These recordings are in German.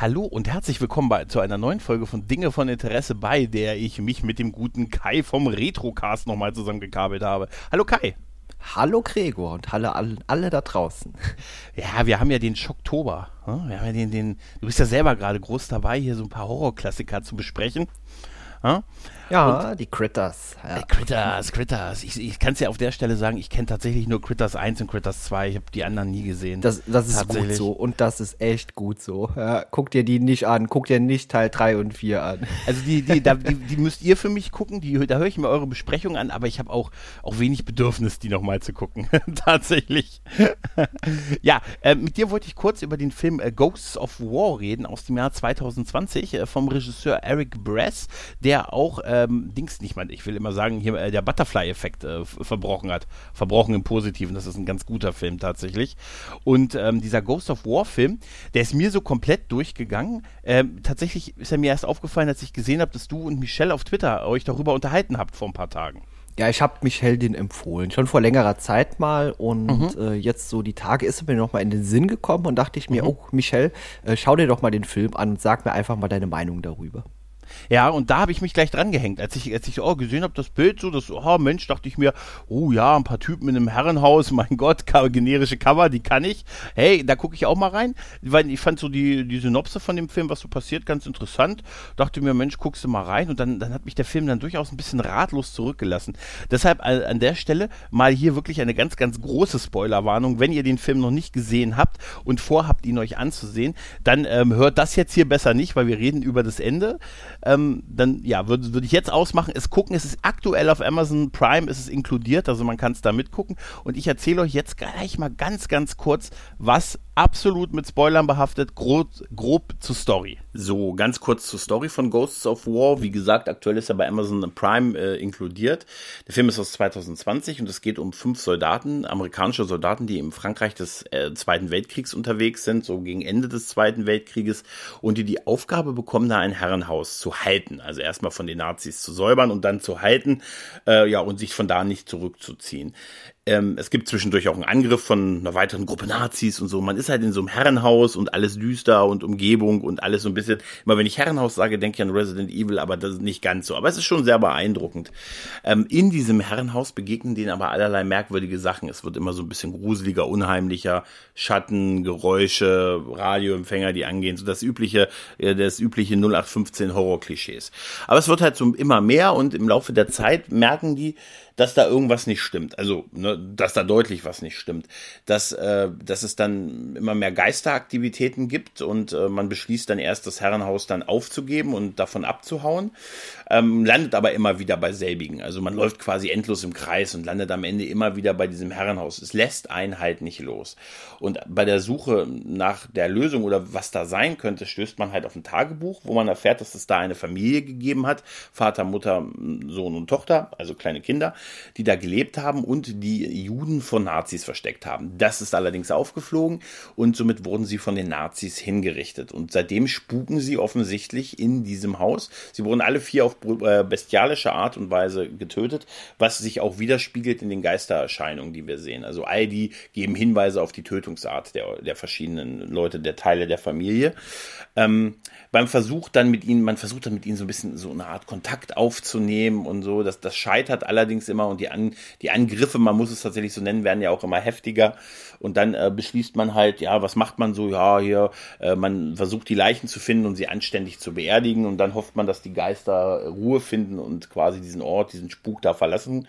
Hallo und herzlich willkommen bei, zu einer neuen Folge von Dinge von Interesse, bei der ich mich mit dem guten Kai vom Retrocast nochmal zusammengekabelt habe. Hallo Kai. Hallo Gregor und hallo alle, alle da draußen. Ja, wir haben ja den Schocktober. Ne? Wir haben ja den, den, du bist ja selber gerade groß dabei, hier so ein paar Horrorklassiker zu besprechen. Ja, ja die Critters. Ja. Äh, Critters, Critters. Ich, ich kann es ja auf der Stelle sagen, ich kenne tatsächlich nur Critters 1 und Critters 2. Ich habe die anderen nie gesehen. Das, das ist gut so und das ist echt gut so. Ja, guck dir die nicht an, guck dir nicht Teil 3 und 4 an. Also die, die, da, die, die, müsst ihr für mich gucken, die, da höre ich mir eure Besprechung an, aber ich habe auch, auch wenig Bedürfnis, die nochmal zu gucken. tatsächlich. ja, äh, mit dir wollte ich kurz über den Film äh, Ghosts of War reden aus dem Jahr 2020 äh, vom Regisseur Eric Bress, der der auch ähm, Dings nicht mal, ich will immer sagen, hier äh, der Butterfly-Effekt äh, verbrochen hat. Verbrochen im Positiven. Das ist ein ganz guter Film tatsächlich. Und ähm, dieser Ghost of War-Film, der ist mir so komplett durchgegangen. Ähm, tatsächlich ist er mir erst aufgefallen, als ich gesehen habe, dass du und Michelle auf Twitter euch darüber unterhalten habt vor ein paar Tagen. Ja, ich habe Michelle den empfohlen, schon vor längerer Zeit mal und mhm. äh, jetzt so die Tage ist mir nochmal in den Sinn gekommen und dachte ich mir, mhm. oh Michelle, äh, schau dir doch mal den Film an und sag mir einfach mal deine Meinung darüber. Ja, und da habe ich mich gleich dran gehängt. Als ich, als ich oh, gesehen habe, das Bild so, das, oh Mensch, dachte ich mir, oh ja, ein paar Typen in einem Herrenhaus, mein Gott, generische Cover, die kann ich. Hey, da gucke ich auch mal rein, weil ich fand so die, die Synopse von dem Film, was so passiert, ganz interessant. Dachte mir, Mensch, guckst du mal rein und dann, dann hat mich der Film dann durchaus ein bisschen ratlos zurückgelassen. Deshalb an der Stelle mal hier wirklich eine ganz, ganz große Spoilerwarnung. Wenn ihr den Film noch nicht gesehen habt und vorhabt, ihn euch anzusehen, dann ähm, hört das jetzt hier besser nicht, weil wir reden über das Ende ähm, dann ja, würde würd ich jetzt ausmachen, es gucken, es ist aktuell auf Amazon Prime, ist es inkludiert, also man kann es da mitgucken. Und ich erzähle euch jetzt gleich mal ganz, ganz kurz, was absolut mit Spoilern behaftet, grob, grob zur Story. So, ganz kurz zur Story von Ghosts of War. Wie gesagt, aktuell ist er bei Amazon Prime äh, inkludiert. Der Film ist aus 2020 und es geht um fünf Soldaten, amerikanische Soldaten, die im Frankreich des äh, Zweiten Weltkriegs unterwegs sind, so gegen Ende des Zweiten Weltkrieges und die die Aufgabe bekommen, da ein Herrenhaus zu halten. Also erstmal von den Nazis zu säubern und dann zu halten, äh, ja, und sich von da nicht zurückzuziehen. Ähm, es gibt zwischendurch auch einen Angriff von einer weiteren Gruppe Nazis und so. Man ist halt in so einem Herrenhaus und alles düster und Umgebung und alles so ein bisschen. Immer wenn ich Herrenhaus sage, denke ich an Resident Evil, aber das ist nicht ganz so. Aber es ist schon sehr beeindruckend. Ähm, in diesem Herrenhaus begegnen denen aber allerlei merkwürdige Sachen. Es wird immer so ein bisschen gruseliger, unheimlicher. Schatten, Geräusche, Radioempfänger, die angehen. So das übliche, äh, das übliche 0815 Horror-Klischees. Aber es wird halt so immer mehr und im Laufe der Zeit merken die, dass da irgendwas nicht stimmt. Also, ne, dass da deutlich was nicht stimmt. Dass, äh, dass es dann immer mehr Geisteraktivitäten gibt und äh, man beschließt dann erst, das Herrenhaus dann aufzugeben und davon abzuhauen, ähm, landet aber immer wieder bei selbigen. Also man läuft quasi endlos im Kreis und landet am Ende immer wieder bei diesem Herrenhaus. Es lässt einen halt nicht los. Und bei der Suche nach der Lösung oder was da sein könnte, stößt man halt auf ein Tagebuch, wo man erfährt, dass es da eine Familie gegeben hat. Vater, Mutter, Sohn und Tochter, also kleine Kinder die da gelebt haben und die Juden von Nazis versteckt haben. Das ist allerdings aufgeflogen und somit wurden sie von den Nazis hingerichtet. Und seitdem spuken sie offensichtlich in diesem Haus. Sie wurden alle vier auf äh, bestialische Art und Weise getötet, was sich auch widerspiegelt in den Geistererscheinungen, die wir sehen. Also all die geben Hinweise auf die Tötungsart der, der verschiedenen Leute, der Teile der Familie. Ähm, beim Versuch dann mit ihnen, man versucht dann mit ihnen so ein bisschen so eine Art Kontakt aufzunehmen und so. Das, das scheitert allerdings immer und die, An, die Angriffe, man muss es tatsächlich so nennen, werden ja auch immer heftiger. Und dann äh, beschließt man halt, ja, was macht man so? Ja, hier, äh, man versucht die Leichen zu finden und sie anständig zu beerdigen und dann hofft man, dass die Geister Ruhe finden und quasi diesen Ort, diesen Spuk da verlassen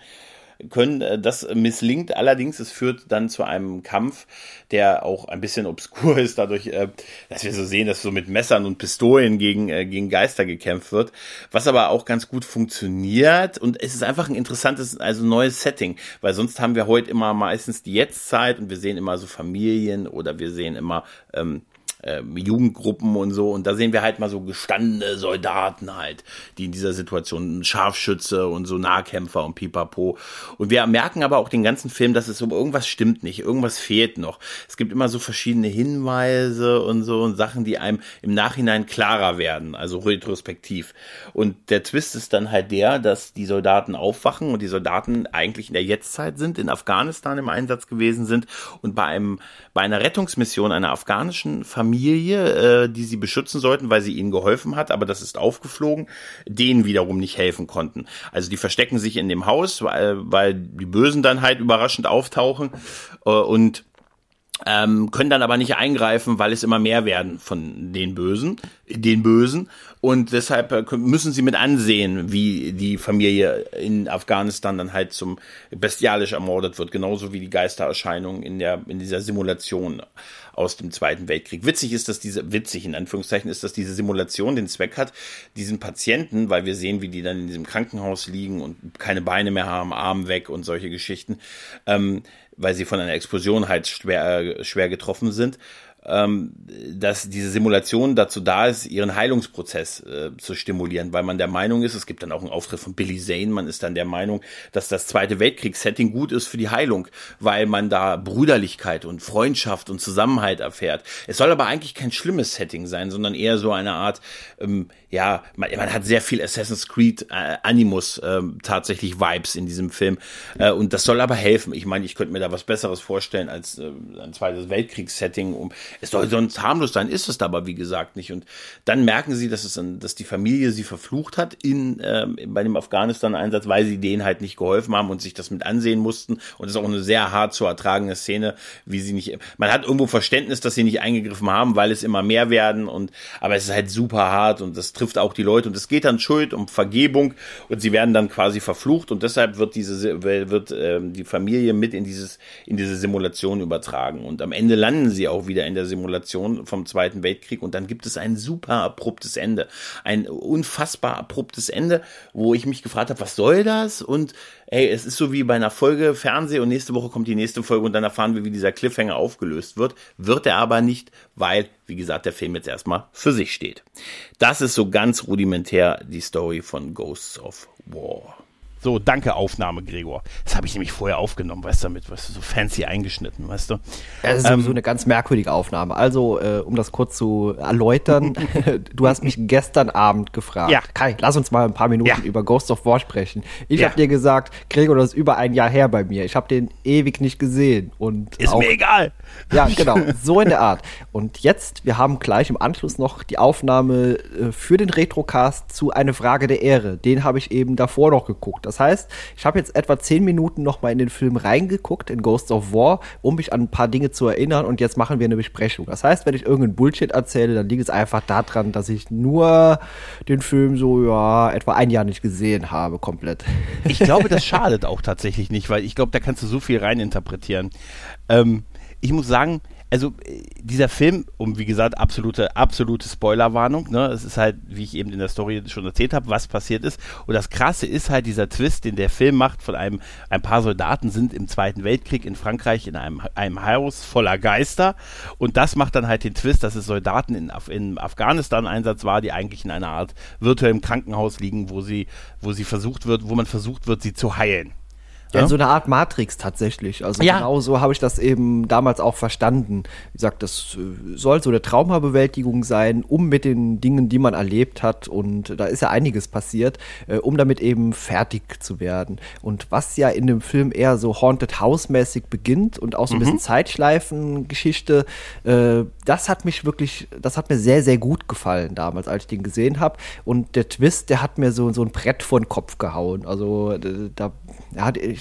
können. Äh, das misslingt allerdings. Es führt dann zu einem Kampf, der auch ein bisschen obskur ist, dadurch, äh, dass wir so sehen, dass so mit Messern und Pistolen gegen, äh, gegen Geister gekämpft wird. Was aber auch ganz gut funktioniert. Und es ist einfach ein interessantes, also neues Setting, weil sonst haben wir heute immer meistens die Jetztzeit und wir sehen immer so Familien oder wir sehen immer ähm, äh, Jugendgruppen und so. Und da sehen wir halt mal so gestandene Soldaten halt, die in dieser Situation Scharfschütze und so Nahkämpfer und Pipapo. Und wir merken aber auch den ganzen Film, dass es so irgendwas stimmt nicht, irgendwas fehlt noch. Es gibt immer so verschiedene Hinweise und so und Sachen, die einem im Nachhinein klarer werden, also retrospektiv. Und der Twist ist dann halt der, dass die Soldaten aufwachen und die Soldaten eigentlich in der Jetztzeit sind, in Afghanistan im Einsatz gewesen sind und bei einem bei einer Rettungsmission einer afghanischen Familie, äh, die sie beschützen sollten, weil sie ihnen geholfen hat, aber das ist aufgeflogen, denen wiederum nicht helfen konnten. Also die verstecken sich in dem Haus, weil, weil die Bösen dann halt überraschend auftauchen äh, und ähm, können dann aber nicht eingreifen, weil es immer mehr werden von den Bösen, den Bösen. Und deshalb äh, müssen sie mit ansehen, wie die Familie in Afghanistan dann halt zum bestialisch ermordet wird, genauso wie die Geistererscheinungen in der in dieser Simulation aus dem Zweiten Weltkrieg. Witzig ist, dass diese witzig in Anführungszeichen ist, dass diese Simulation den Zweck hat, diesen Patienten, weil wir sehen, wie die dann in diesem Krankenhaus liegen und keine Beine mehr haben, Arm weg und solche Geschichten, ähm, weil sie von einer Explosion halt schwer, äh, schwer getroffen sind ähm, dass diese Simulation dazu da ist, ihren Heilungsprozess äh, zu stimulieren, weil man der Meinung ist, es gibt dann auch einen Auftritt von Billy Zane, man ist dann der Meinung, dass das Zweite Weltkriegssetting gut ist für die Heilung, weil man da Brüderlichkeit und Freundschaft und Zusammenhalt erfährt. Es soll aber eigentlich kein schlimmes Setting sein, sondern eher so eine Art, ähm, ja, man, man, hat sehr viel Assassin's Creed äh, Animus äh, tatsächlich Vibes in diesem Film äh, und das soll aber helfen. Ich meine, ich könnte mir da was Besseres vorstellen als äh, ein Zweites Weltkriegssetting, um es soll sonst harmlos sein, ist es aber wie gesagt nicht. Und dann merken sie, dass es, dass die Familie sie verflucht hat in äh, bei dem Afghanistan-Einsatz, weil sie denen halt nicht geholfen haben und sich das mit ansehen mussten. Und es ist auch eine sehr hart zu ertragende Szene, wie sie nicht. Man hat irgendwo Verständnis, dass sie nicht eingegriffen haben, weil es immer mehr werden und aber es ist halt super hart und das trifft auch die Leute und es geht dann Schuld um Vergebung und sie werden dann quasi verflucht und deshalb wird diese wird äh, die Familie mit in dieses in diese Simulation übertragen und am Ende landen sie auch wieder in der der Simulation vom Zweiten Weltkrieg und dann gibt es ein super abruptes Ende. Ein unfassbar abruptes Ende, wo ich mich gefragt habe, was soll das? Und ey, es ist so wie bei einer Folge Fernseh und nächste Woche kommt die nächste Folge und dann erfahren wir, wie dieser Cliffhanger aufgelöst wird. Wird er aber nicht, weil, wie gesagt, der Film jetzt erstmal für sich steht. Das ist so ganz rudimentär die Story von Ghosts of War. So, danke Aufnahme, Gregor. Das habe ich nämlich vorher aufgenommen, weißt du, damit, weißt du, so fancy eingeschnitten, weißt du. Das ist ähm, so eine ganz merkwürdige Aufnahme. Also, äh, um das kurz zu erläutern, du hast mich gestern Abend gefragt, ja. Kai, lass uns mal ein paar Minuten ja. über Ghost of War sprechen. Ich ja. habe dir gesagt, Gregor, das ist über ein Jahr her bei mir. Ich habe den ewig nicht gesehen. Und ist auch, mir egal. Ja, genau, so in der Art. Und jetzt, wir haben gleich im Anschluss noch die Aufnahme äh, für den Retrocast zu Eine Frage der Ehre. Den habe ich eben davor noch geguckt. Das heißt, ich habe jetzt etwa zehn Minuten noch mal in den Film reingeguckt, in Ghosts of War, um mich an ein paar Dinge zu erinnern und jetzt machen wir eine Besprechung. Das heißt, wenn ich irgendeinen Bullshit erzähle, dann liegt es einfach daran, dass ich nur den Film so, ja, etwa ein Jahr nicht gesehen habe, komplett. Ich glaube, das schadet auch tatsächlich nicht, weil ich glaube, da kannst du so viel reininterpretieren. Ähm, ich muss sagen, also äh, dieser Film, um wie gesagt, absolute, absolute Spoilerwarnung, ne? Es ist halt, wie ich eben in der Story schon erzählt habe, was passiert ist. Und das krasse ist halt dieser Twist, den der Film macht von einem, ein paar Soldaten sind im Zweiten Weltkrieg in Frankreich in einem, einem Haus voller Geister. Und das macht dann halt den Twist, dass es Soldaten in, in Afghanistan-Einsatz war, die eigentlich in einer Art virtuellem Krankenhaus liegen, wo sie, wo sie versucht wird, wo man versucht wird, sie zu heilen. Ja, so eine Art Matrix tatsächlich. Also ja. genau so habe ich das eben damals auch verstanden. Wie gesagt, das äh, soll so eine Traumabewältigung sein, um mit den Dingen, die man erlebt hat, und da ist ja einiges passiert, äh, um damit eben fertig zu werden. Und was ja in dem Film eher so Haunted House-mäßig beginnt und auch so ein mhm. bisschen Zeitschleifen-Geschichte, äh, das hat mich wirklich, das hat mir sehr, sehr gut gefallen damals, als ich den gesehen habe. Und der Twist, der hat mir so, so ein Brett vor den Kopf gehauen. Also da, ja, ich,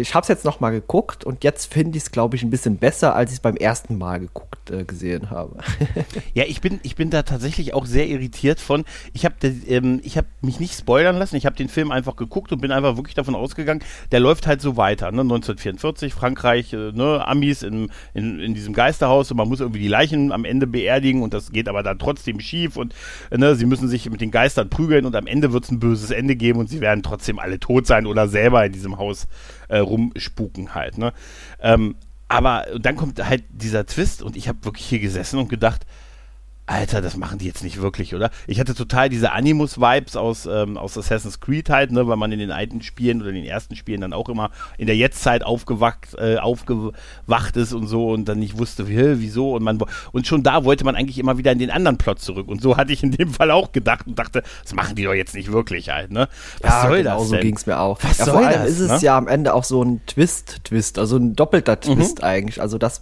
ich habe es jetzt noch mal geguckt und jetzt finde ich es, glaube ich, ein bisschen besser, als ich es beim ersten Mal geguckt äh, gesehen habe. ja, ich bin, ich bin da tatsächlich auch sehr irritiert von. Ich habe ähm, hab mich nicht spoilern lassen. Ich habe den Film einfach geguckt und bin einfach wirklich davon ausgegangen, der läuft halt so weiter. Ne? 1944, Frankreich, äh, ne? Amis in, in, in diesem Geisterhaus und man muss irgendwie die Leichen am Ende beerdigen und das geht aber dann trotzdem schief und ne? sie müssen sich mit den Geistern prügeln und am Ende wird es ein böses Ende geben und sie werden trotzdem alle tot sein oder selber in diesem Haus äh, rumspuken halt. Ne? Ähm, aber dann kommt halt dieser Twist und ich habe wirklich hier gesessen und gedacht, Alter, das machen die jetzt nicht wirklich, oder? Ich hatte total diese Animus-Vibes aus, ähm, aus Assassin's Creed halt, ne, weil man in den alten Spielen oder in den ersten Spielen dann auch immer in der Jetztzeit aufgewacht, äh, aufgewacht ist und so und dann nicht wusste, wie, wieso und man und schon da wollte man eigentlich immer wieder in den anderen Plot zurück und so hatte ich in dem Fall auch gedacht und dachte, das machen die doch jetzt nicht wirklich halt, ne? Was ja, soll genau das so ging es mir auch. Was ja, soll vor allem das, ist es ne? ja am Ende auch so ein Twist-Twist, also ein doppelter Mhm. Twist eigentlich. Also das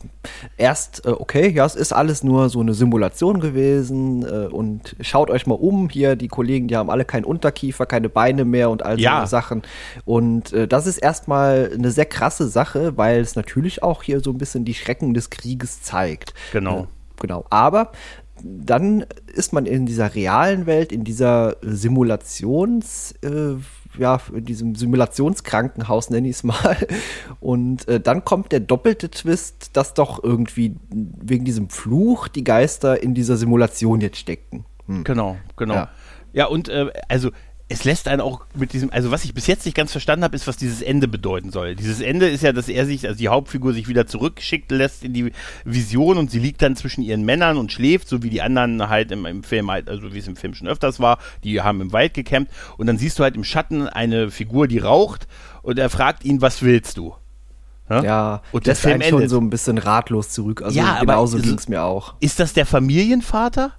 erst, äh, okay, ja, es ist alles nur so eine Simulation gewesen äh, und schaut euch mal um. Hier, die Kollegen, die haben alle keinen Unterkiefer, keine Beine mehr und all Ja. solche Sachen. Und äh, das ist erstmal eine sehr krasse Sache, weil es natürlich auch hier so ein bisschen die Schrecken des Krieges zeigt. Genau. Äh, genau. Aber dann ist man in dieser realen Welt, in dieser Simulations, äh, ja, in diesem Simulationskrankenhaus, nenne ich es mal. Und äh, dann kommt der doppelte Twist, dass doch irgendwie wegen diesem Fluch die Geister in dieser Simulation jetzt steckten. Hm. Genau, genau. Ja, Ja. und äh, also es lässt einen auch mit diesem, also was ich bis jetzt nicht ganz verstanden habe, ist, was dieses Ende bedeuten soll. Dieses Ende ist ja, dass er sich, also die Hauptfigur sich wieder zurückschickt lässt in die Vision und sie liegt dann zwischen ihren Männern und schläft, so wie die anderen halt im, im Film halt, also wie es im Film schon öfters war, die haben im Wald gecampt und dann siehst du halt im Schatten eine Figur, die raucht und er fragt ihn, was willst du? Ja? Ja, Und der lässt Film schon so ein bisschen ratlos zurück. Also Ja, aber genauso so- ging es mir auch. Ist das der Familienvater,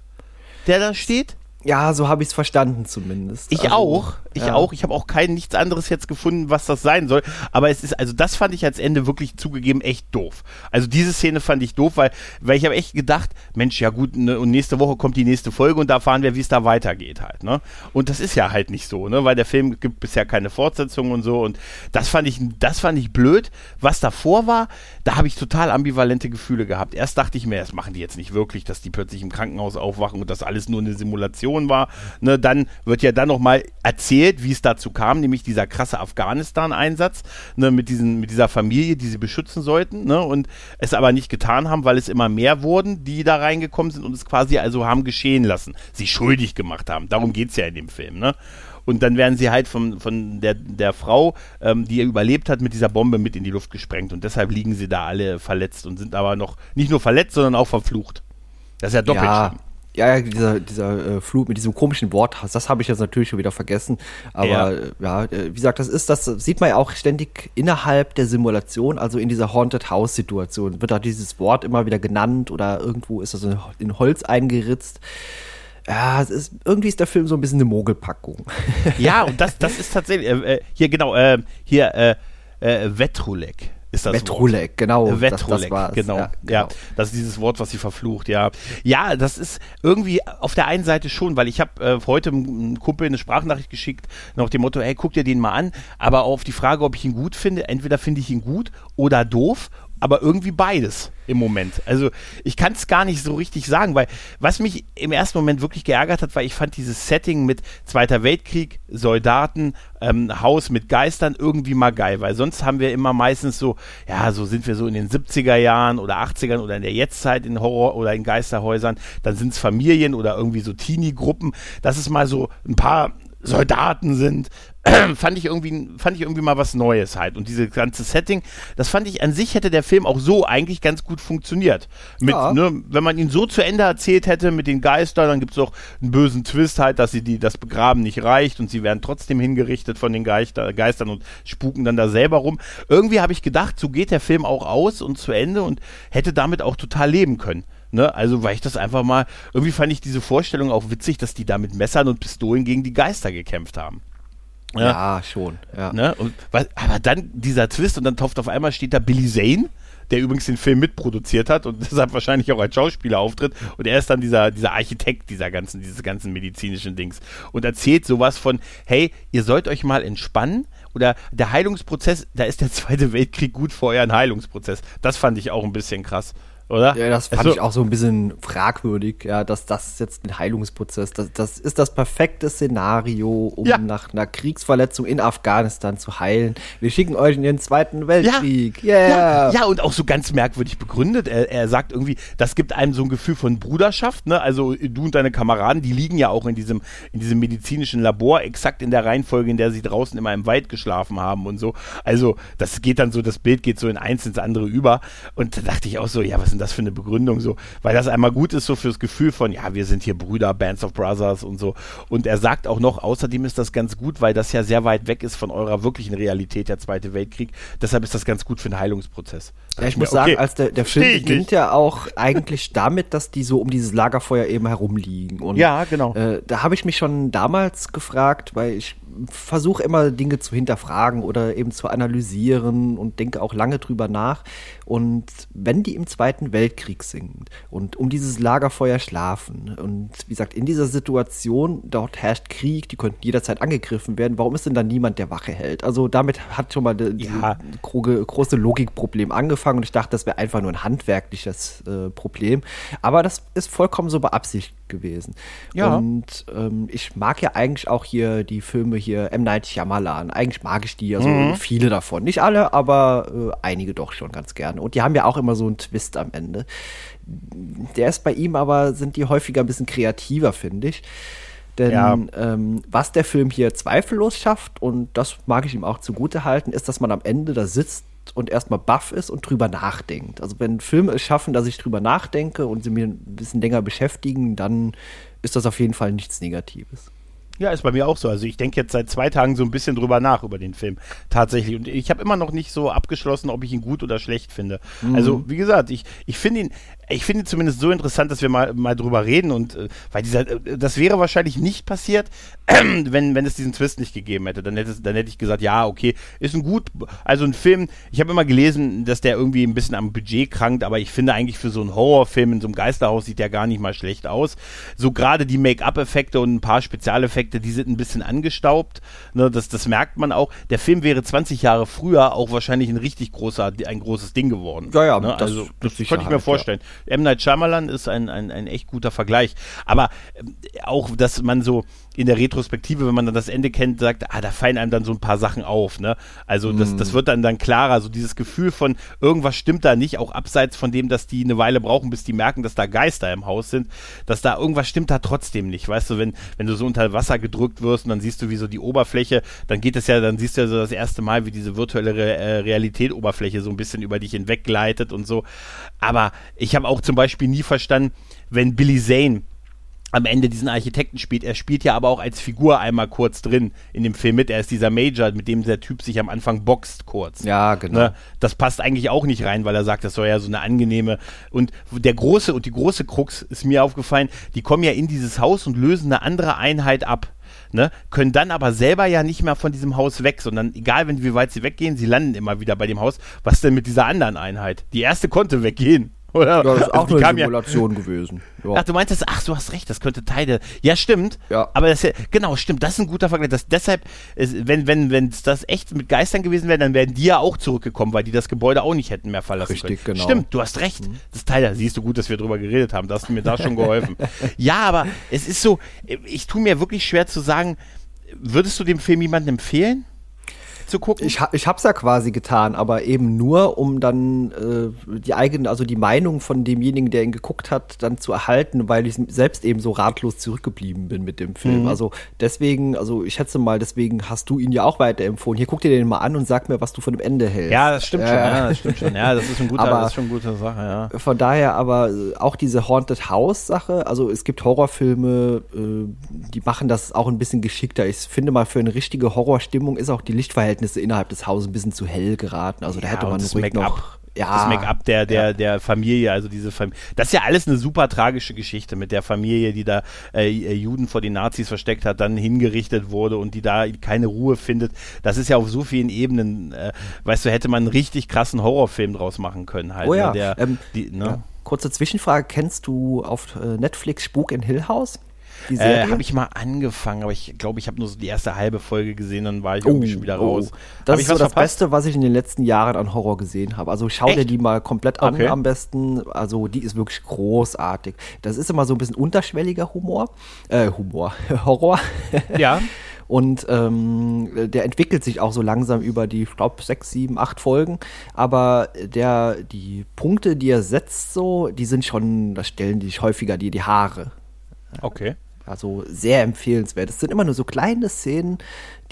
der da steht? Ja, so habe ich es verstanden zumindest. Ich Also, auch, ich ja. auch. Ich habe auch kein nichts anderes jetzt gefunden, was das sein soll. Aber es ist, also das fand ich als Ende wirklich zugegeben echt doof. Also diese Szene fand ich doof, weil, weil ich habe echt gedacht, Mensch, ja gut, ne, und nächste Woche kommt die nächste Folge und da erfahren wir, wie es da weitergeht halt, ne? Und das ist ja halt nicht so, ne? Weil der Film gibt bisher keine Fortsetzung und so. Und das fand ich, das fand ich blöd. Was davor war, da habe ich total ambivalente Gefühle gehabt. Erst dachte ich mir, das machen die jetzt nicht wirklich, dass die plötzlich im Krankenhaus aufwachen und das alles nur eine Simulation war. Ne, dann wird ja dann noch mal erzählt, wie es dazu kam, nämlich dieser krasse Afghanistan-Einsatz ne, mit, diesen, mit dieser Familie, die sie beschützen sollten ne, und es aber nicht getan haben, weil es immer mehr wurden, die da reingekommen sind und es quasi also haben geschehen lassen, sie schuldig gemacht haben. Darum geht es ja in dem Film. Ne? Und dann werden sie halt von, von der, der Frau, ähm, die überlebt hat, mit dieser Bombe mit in die Luft gesprengt. Und deshalb liegen sie da alle verletzt und sind aber noch nicht nur verletzt, sondern auch verflucht. Das ist ja doppelt ja, schlimm. Ja, dieser, dieser äh, Flug mit diesem komischen Wort, das habe ich jetzt natürlich schon wieder vergessen. Aber Ja. ja, äh, wie gesagt, das ist, das sieht man ja auch ständig innerhalb der Simulation, also in dieser Haunted House Situation. Wird da dieses Wort immer wieder genannt oder irgendwo ist das in, in Holz eingeritzt. Ja, es ist, irgendwie ist der Film so ein bisschen eine Mogelpackung. Ja, und das, das ist tatsächlich, äh, äh, hier genau, äh, hier, äh, äh, Vetrulek ist das Wort. Vetrulek, genau. Äh, das, Vetrolek, das genau. Ja, Ja, das ist dieses Wort, was sie verflucht, ja. Ja, das ist irgendwie auf der einen Seite schon, weil ich habe äh, heute einem Kumpel eine Sprachnachricht geschickt, nach dem Motto, hey, guck dir den mal an, aber auf die Frage, ob ich ihn gut finde, entweder finde ich ihn gut oder doof, aber irgendwie beides im Moment. Also ich kann es gar nicht so richtig sagen, weil was mich im ersten Moment wirklich geärgert hat, weil ich fand dieses Setting mit Zweiter Weltkrieg, Soldaten, ähm, Haus mit Geistern irgendwie mal geil, weil sonst haben wir immer meistens so, ja, so sind wir so in den 70er Jahren oder 80ern oder in der Jetztzeit in Horror- oder in Geisterhäusern, dann sind es Familien oder irgendwie so Teenie-Gruppen, dass es mal so ein paar Soldaten sind, fand ich irgendwie fand ich irgendwie mal was Neues halt und diese ganze Setting, das fand ich an sich hätte der Film auch so eigentlich ganz gut funktioniert. Mit, Ja. ne, wenn man ihn so zu Ende erzählt hätte mit den Geistern, dann gibt es auch einen bösen Twist halt, dass sie die das Begraben nicht reicht und sie werden trotzdem hingerichtet von den Geister, Geistern und spuken dann da selber rum. Irgendwie habe ich gedacht, so geht der Film auch aus und zu Ende und hätte damit auch total leben können. Ne, also weil ich das einfach mal, irgendwie fand ich diese Vorstellung auch witzig, dass die da mit Messern und Pistolen gegen die Geister gekämpft haben. ja, schon. Ja. Ne? Und, aber dann dieser Twist und dann taucht auf einmal steht da Billy Zane, der übrigens den Film mitproduziert hat und deshalb wahrscheinlich auch als Schauspieler auftritt. Und er ist dann dieser, dieser Architekt dieser ganzen, dieses ganzen medizinischen Dings und erzählt sowas von, hey, ihr sollt euch mal entspannen oder der Heilungsprozess, da ist der Zweite Weltkrieg gut vor euren Heilungsprozess. Das fand ich auch ein bisschen krass. Oder? Ja, das fand Also- ich auch so ein bisschen fragwürdig, ja, dass das jetzt ein Heilungsprozess, das, das ist das perfekte Szenario, um Ja. nach einer Kriegsverletzung in Afghanistan zu heilen. Wir schicken euch in den Zweiten Weltkrieg. Yeah. Ja, ja, und auch so ganz merkwürdig begründet. Er, er sagt irgendwie, das gibt einem so ein Gefühl von Bruderschaft, ne? Also du und deine Kameraden, die liegen ja auch in diesem, in diesem medizinischen Labor, exakt in der Reihenfolge, in der sie draußen immer im Wald geschlafen haben und so. Also, das geht dann so, das Bild geht so in eins ins andere über. Und da dachte ich auch so, ja, was ist denn das für eine Begründung so? Weil das einmal gut ist so fürs Gefühl von, ja, wir sind hier Brüder, Bands of Brothers und so. Und er sagt auch noch, außerdem ist das ganz gut, weil das ja sehr weit weg ist von eurer wirklichen Realität, der Zweite Weltkrieg. Deshalb ist das ganz gut für den Heilungsprozess. Ja, ich muss sagen, als der, der Film beginnt ja auch eigentlich damit, dass die so um dieses Lagerfeuer eben herumliegen. Und, ja, genau. Äh, da habe ich mich schon damals gefragt, weil ich versuche immer Dinge zu hinterfragen oder eben zu analysieren und denke auch lange drüber nach. Und wenn die im Zweiten Weltkrieg sind und um dieses Lagerfeuer schlafen und wie gesagt, in dieser Situation, dort herrscht Krieg, die könnten jederzeit angegriffen werden, warum ist denn da niemand, der Wache hält? Also damit hat schon mal das ja. große Logikproblem angefangen und ich dachte, das wäre einfach nur ein handwerkliches äh, Problem. Aber das ist vollkommen so beabsichtigt gewesen. Ja. Und ähm, ich mag ja eigentlich auch hier die Filme hier M. Night Shyamalan. Eigentlich mag ich die, also mhm. viele davon. Nicht alle, aber äh, einige doch schon ganz gerne. Und die haben ja auch immer so einen Twist am Ende. Der ist bei ihm aber, sind die häufiger ein bisschen kreativer, finde ich. Denn ja. ähm, was der Film hier zweifellos schafft, und das mag ich ihm auch zugute halten, ist, dass man am Ende da sitzt und erstmal baff ist und drüber nachdenkt. Also wenn Filme es schaffen, dass ich drüber nachdenke und sie mir ein bisschen länger beschäftigen, dann ist das auf jeden Fall nichts Negatives. Ja, ist bei mir auch so. Also ich denke jetzt seit zwei Tagen so ein bisschen drüber nach über den Film. Tatsächlich. Und ich habe immer noch nicht so abgeschlossen, ob ich ihn gut oder schlecht finde. Mhm. Also, wie gesagt, ich, ich finde ihn, ich finde zumindest so interessant, dass wir mal, mal drüber reden und äh, weil dieser, äh, das wäre wahrscheinlich nicht passiert, äh, wenn, wenn es diesen Twist nicht gegeben hätte. Dann hätte, dann hätte ich gesagt, ja, okay, ist ein gut, also ein Film, ich habe immer gelesen, dass der irgendwie ein bisschen am Budget krankt, aber ich finde eigentlich für so einen Horrorfilm in so einem Geisterhaus sieht der gar nicht mal schlecht aus. So gerade die Make-up-Effekte und ein paar Spezialeffekte, die sind ein bisschen angestaubt. Ne, das, das merkt man auch. Der Film wäre 20 Jahre früher auch wahrscheinlich ein richtig großer, ein großes Ding geworden. Ja, ja, ne? das, also das, das könnte ich mir vorstellen. Ja. M. Night Shyamalan ist ein, ein, ein echt guter Vergleich. Aber äh, auch, dass man so in der Retrospektive, wenn man dann das Ende kennt, sagt, ah, da fallen einem dann so ein paar Sachen auf, ne? Also das, das mhm. wird dann dann klarer, so dieses Gefühl von irgendwas stimmt da nicht, auch abseits von dem, dass die eine Weile brauchen, bis die merken, dass da Geister im Haus sind, dass da irgendwas stimmt da trotzdem nicht, weißt du, wenn, wenn du so unter Wasser gedrückt wirst und dann siehst du wie so die Oberfläche, dann geht es ja, dann siehst du ja so das erste Mal, wie diese virtuelle Re äh, Realität-Oberfläche so ein bisschen über dich hinweg gleitet und so. Aber ich habe auch zum Beispiel nie verstanden, wenn Billy Zane am Ende diesen Architekten spielt. Er spielt ja aber auch als Figur einmal kurz drin in dem Film mit. Er ist dieser Major, mit dem der Typ sich am Anfang boxt kurz. Ja, genau. Ne? Das passt eigentlich auch nicht rein, weil er sagt, das soll ja so eine angenehme. Und der große und die große Krux ist mir aufgefallen, die kommen ja in dieses Haus und lösen eine andere Einheit ab. Ne, können dann aber selber ja nicht mehr von diesem Haus weg, sondern egal, wenn, wie weit sie weggehen, sie landen immer wieder bei dem Haus. Was denn mit dieser anderen Einheit? Die erste konnte weggehen. Oder? Ja, das ist also auch eine Simulation ja, gewesen. Ja. Ach, du meinst das, ach, du hast recht, das könnte Teile. Ja, stimmt. Ja. Aber das, genau, stimmt, das ist ein guter Vergleich. Das, deshalb, ist, wenn, wenn, wenn das echt mit Geistern gewesen wäre, dann wären die ja auch zurückgekommen, weil die das Gebäude auch nicht hätten mehr verlassen Richtig, können. Genau. Stimmt, du hast recht. Mhm. Das Teil, siehst du gut, dass wir drüber geredet haben. Da hast du mir da schon geholfen. ja, aber es ist so, ich tue mir wirklich schwer zu sagen, würdest du dem Film jemandem empfehlen? Zu gucken? Ich, ich habe es ja quasi getan, aber eben nur, um dann äh, die eigene, also die Meinung von demjenigen, der ihn geguckt hat, dann zu erhalten, weil ich selbst eben so ratlos zurückgeblieben bin mit dem Film. Mhm. Also deswegen, also ich schätze mal, deswegen hast du ihn ja auch weiterempfohlen. Hier guck dir den mal an und sag mir, was du von dem Ende hältst. Ja, das stimmt äh, schon. Ja, das stimmt schon. Ja, das ist, ein guter, aber, das ist schon eine gute Sache. Ja. Von daher aber auch diese Haunted House Sache. Also es gibt Horrorfilme, äh, die machen das auch ein bisschen geschickter. Ich finde mal für eine richtige Horrorstimmung ist auch die Lichtverhältnisse Verhältnisse innerhalb des Hauses ein bisschen zu hell geraten. Also da hätte man das ruhig noch ja, das Make-up der, der, ja. der Familie, also diese Familie. Das ist ja alles eine super tragische Geschichte mit der Familie, die da äh, Juden vor den Nazis versteckt hat, dann hingerichtet wurde und die da keine Ruhe findet. Das ist ja auf so vielen Ebenen, äh, weißt du, hätte man einen richtig krassen Horrorfilm draus machen können halt. Oh ja. Ne, der, ähm, die, ne? ja. Kurze Zwischenfrage, kennst du auf äh, Netflix Spuk in Hill House? Äh, habe ich mal angefangen, aber ich glaube, ich habe nur so die erste halbe Folge gesehen, dann war ich oh, irgendwie schon wieder oh. raus. Das hab ist so das Beste, was ich in den letzten Jahren an Horror gesehen habe. Also schau Echt? dir die mal komplett an okay. am besten. Also die ist wirklich großartig. Das ist immer so ein bisschen unterschwelliger Humor. Äh, Humor. Horror. Ja. Und ähm, der entwickelt sich auch so langsam über die, ich glaube, sechs, sieben, acht Folgen. Aber der, die Punkte, die er setzt, so, die sind schon, da stellen die häufiger dir die Haare. Okay. Also sehr empfehlenswert. Es sind immer nur so kleine Szenen,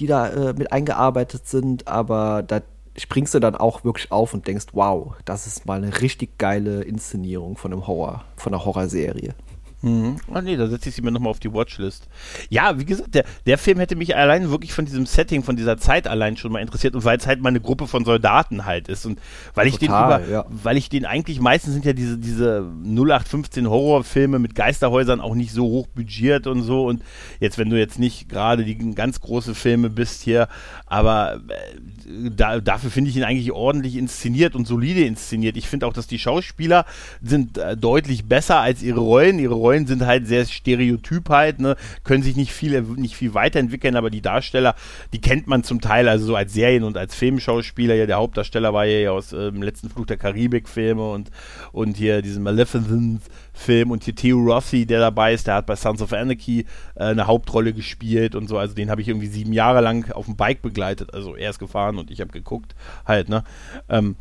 die da äh, mit eingearbeitet sind, aber da springst du dann auch wirklich auf und denkst, wow, das ist mal eine richtig geile Inszenierung von einem Horror, von einer Horrorserie. Mhm. Ah nee, da setze ich sie mir nochmal auf die Watchlist. Ja, wie gesagt, der, der Film hätte mich allein wirklich von diesem Setting, von dieser Zeit allein schon mal interessiert und weil es halt mal eine Gruppe von Soldaten halt ist und weil ich Total, den über, ja. weil ich den eigentlich meistens sind ja diese, diese 0815 Horrorfilme mit Geisterhäusern auch nicht so hoch budgiert und so und jetzt, wenn du jetzt nicht gerade die ganz große Filme bist hier, aber äh, da, dafür finde ich ihn eigentlich ordentlich inszeniert und solide inszeniert. Ich finde auch, dass die Schauspieler sind äh, deutlich besser als ihre Rollen. Ihre Rollen Rollen sind halt sehr stereotyp halt, ne? können sich nicht viel, nicht viel weiterentwickeln, aber die Darsteller, die kennt man zum Teil, also so als Serien- und als Filmschauspieler. Ja, der Hauptdarsteller war ja aus dem ähm, letzten Flug der Karibik-Filme und, und hier diesen Maleficent-Film und hier Theo Rossi, der dabei ist, der hat bei Sons of Anarchy äh, eine Hauptrolle gespielt und so. Also den habe ich irgendwie sieben Jahre lang auf dem Bike begleitet. Also er ist gefahren und ich habe geguckt halt, ne? Ähm,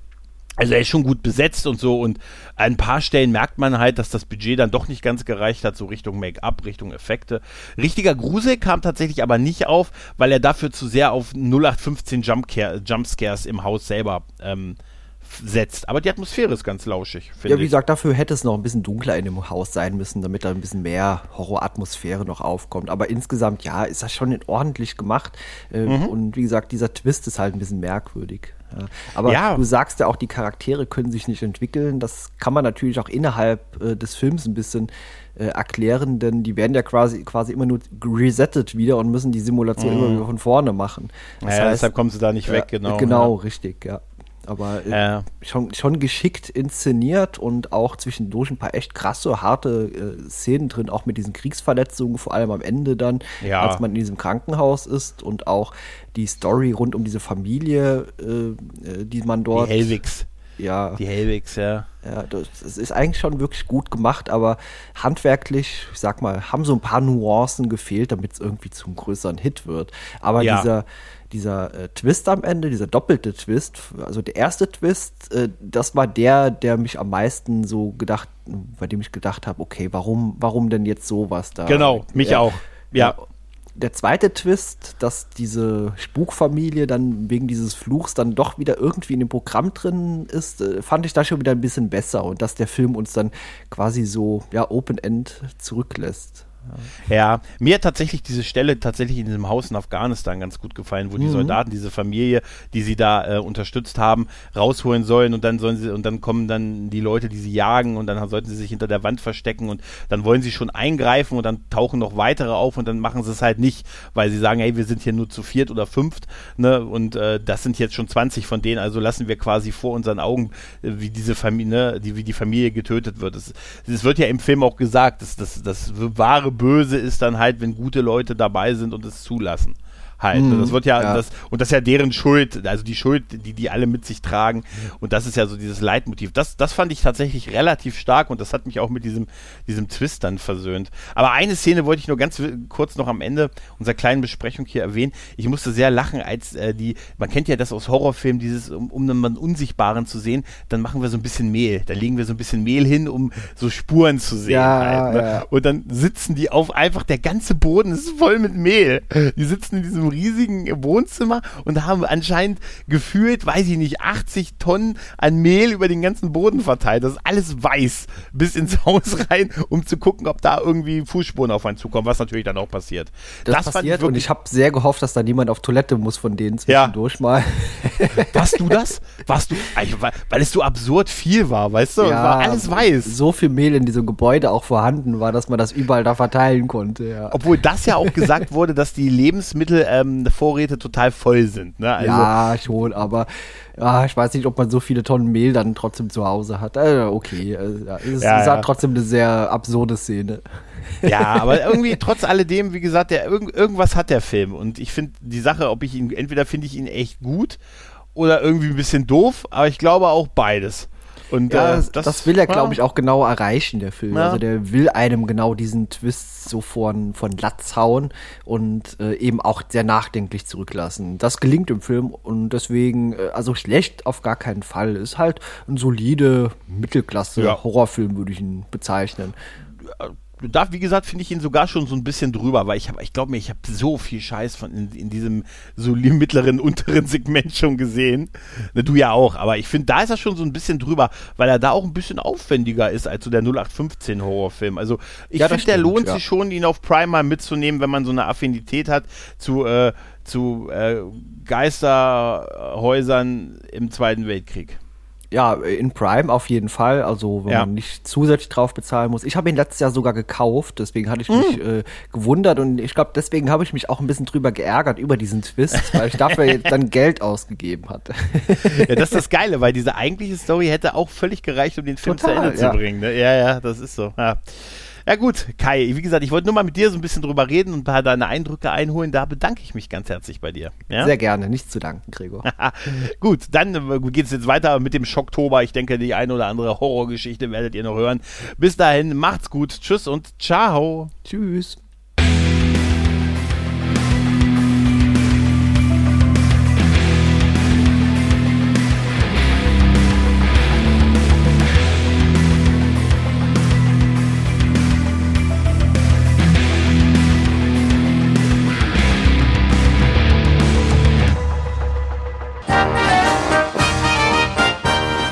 also er ist schon gut besetzt und so und an ein paar Stellen merkt man halt, dass das Budget dann doch nicht ganz gereicht hat, so Richtung Make-up, Richtung Effekte. Richtiger Grusel kam tatsächlich aber nicht auf, weil er dafür zu sehr auf 0815 Jumpscares im Haus selber ähm, setzt. Aber die Atmosphäre ist ganz lauschig, finde Ja, wie gesagt, dafür hätte es noch ein bisschen dunkler in dem Haus sein müssen, damit da ein bisschen mehr Horroratmosphäre noch aufkommt. Aber insgesamt, ja, ist das schon ordentlich gemacht. Äh, mhm. Und wie gesagt, dieser Twist ist halt ein bisschen merkwürdig. Ja. Aber ja. du sagst ja auch, die Charaktere können sich nicht entwickeln. Das kann man natürlich auch innerhalb äh, des Films ein bisschen äh, erklären, denn die werden ja quasi, quasi immer nur resettet wieder und müssen die Simulation mhm. immer wieder von vorne machen. Das ja, heißt, deshalb kommen sie da nicht weg, genau. Genau, richtig, ja. Aber äh, schon, schon geschickt inszeniert und auch zwischendurch ein paar echt krasse, harte äh, Szenen drin, auch mit diesen Kriegsverletzungen, vor allem am Ende dann, ja. als man in diesem Krankenhaus ist und auch die Story rund um diese Familie, äh, äh die man dort. Die Helwigs. Ja. Die Helwigs, ja. Ja, das, das, ist eigentlich schon wirklich gut gemacht, aber handwerklich, ich sag mal, haben so ein paar Nuancen gefehlt, damit es irgendwie zum größeren Hit wird. Aber ja. dieser dieser äh, Twist am Ende, dieser doppelte Twist, also der erste Twist, äh, das war der, der mich am meisten so gedacht, bei dem ich gedacht habe, okay, warum, warum denn jetzt sowas da? Genau, mich ja, auch. Ja. ja. Der zweite Twist, dass diese Spukfamilie dann wegen dieses Fluchs dann doch wieder irgendwie in dem Programm drin ist, äh, fand ich da schon wieder ein bisschen besser und dass der Film uns dann quasi so ja Open End zurücklässt. Ja, mir hat tatsächlich diese Stelle tatsächlich in diesem Haus in Afghanistan ganz gut gefallen, wo mhm. die Soldaten diese Familie, die sie da äh, unterstützt haben, rausholen sollen und dann sollen sie und dann kommen dann die Leute, die sie jagen und dann sollten sie sich hinter der Wand verstecken und dann wollen sie schon eingreifen und dann tauchen noch weitere auf und dann machen sie es halt nicht, weil sie sagen, hey, wir sind hier nur zu viert oder fünft, ne, und äh, das sind jetzt schon 20 von denen, also lassen wir quasi vor unseren Augen, äh, wie diese Familie, ne, die, wie die Familie getötet wird. Es wird ja im Film auch gesagt, dass das, das wahre Böse ist dann halt, wenn gute Leute dabei sind und es zulassen halt. Mhm, das wird ja, ja, Das, und das ist ja deren Schuld, also die Schuld, die die alle mit sich tragen. Und das ist ja so dieses Leitmotiv. Das, das fand ich tatsächlich relativ stark und das hat mich auch mit diesem, diesem Twist dann versöhnt. Aber eine Szene wollte ich nur ganz kurz noch am Ende unserer kleinen Besprechung hier erwähnen. Ich musste sehr lachen, als äh, die, man kennt ja das aus Horrorfilmen, dieses, um, um einen Unsichtbaren zu sehen, dann machen wir so ein bisschen Mehl. Da legen wir so ein bisschen Mehl hin, um so Spuren zu sehen. Ja, halt, ne? ja. Und dann sitzen die auf einfach, der ganze Boden ist voll mit Mehl. Die sitzen in diesem einem riesigen Wohnzimmer und haben anscheinend gefühlt, weiß ich nicht, 80 Tonnen an Mehl über den ganzen Boden verteilt. Das ist alles weiß bis ins Haus rein, um zu gucken, ob da irgendwie Fußspuren auf einen zukommen, was natürlich dann auch passiert. Das, das passiert ich und ich habe sehr gehofft, dass da niemand auf Toilette muss von denen zwischendurch ja. mal. Warst du das? Warst du, weil es so absurd viel war, weißt du? Ja, war alles weiß. So viel Mehl in diesem Gebäude auch vorhanden war, dass man das überall da verteilen konnte. Ja. Obwohl das ja auch gesagt wurde, dass die Lebensmittel ähm, Vorräte total voll sind. Ne? Also, ja, schon, aber ja, ich weiß nicht, ob man so viele Tonnen Mehl dann trotzdem zu Hause hat. Äh, okay, äh, es ist ja. trotzdem eine sehr absurde Szene. Ja, aber irgendwie trotz alledem, wie gesagt, der, irg irgendwas hat der Film. Und ich finde die Sache, ob ich ihn, entweder finde ich ihn echt gut oder irgendwie ein bisschen doof, aber ich glaube auch beides. Und ja, äh, das, das, will er, glaube ich, auch genau erreichen, der Film. Ja. Also der will einem genau diesen Twist so von, von Latz hauen und äh, eben auch sehr nachdenklich zurücklassen. Das gelingt im Film und deswegen, äh, also schlecht auf gar keinen Fall. Ist halt ein solide Mittelklasse-Horrorfilm, würde ich ihn bezeichnen da, wie gesagt, finde ich ihn sogar schon so ein bisschen drüber, weil ich habe, ich glaube mir, ich habe so viel Scheiß von in, in diesem so mittleren, unteren Segment schon gesehen. Ne, du ja auch, aber ich finde, da ist er schon so ein bisschen drüber, weil er da auch ein bisschen aufwendiger ist als so der 0815 Horrorfilm. Also ich ja, finde, der lohnt ja. sich schon, ihn auf Prime mal mitzunehmen, wenn man so eine Affinität hat zu, äh, zu äh, Geisterhäusern im Zweiten Weltkrieg. Ja, in Prime auf jeden Fall. Also wenn ja. man nicht zusätzlich drauf bezahlen muss. Ich habe ihn letztes Jahr sogar gekauft, deswegen hatte ich mich äh, gewundert und ich glaube, deswegen habe ich mich auch ein bisschen drüber geärgert über diesen Twist, weil ich dafür dann Geld ausgegeben hatte. ja, das ist das Geile, weil diese eigentliche Story hätte auch völlig gereicht, um den Film Total, zu Ende ja. zu bringen. Ne? Ja, ja, das ist so. Ja. Ja gut, Kai, wie gesagt, ich wollte nur mal mit dir so ein bisschen drüber reden und ein paar deine Eindrücke einholen. Da bedanke ich mich ganz herzlich bei dir. Ja? Sehr gerne, nicht zu danken, Gregor. gut, dann äh, geht es jetzt weiter mit dem Schocktober. Ich denke, die eine oder andere Horrorgeschichte werdet ihr noch hören. Bis dahin, macht's gut. Tschüss und ciao. Tschüss.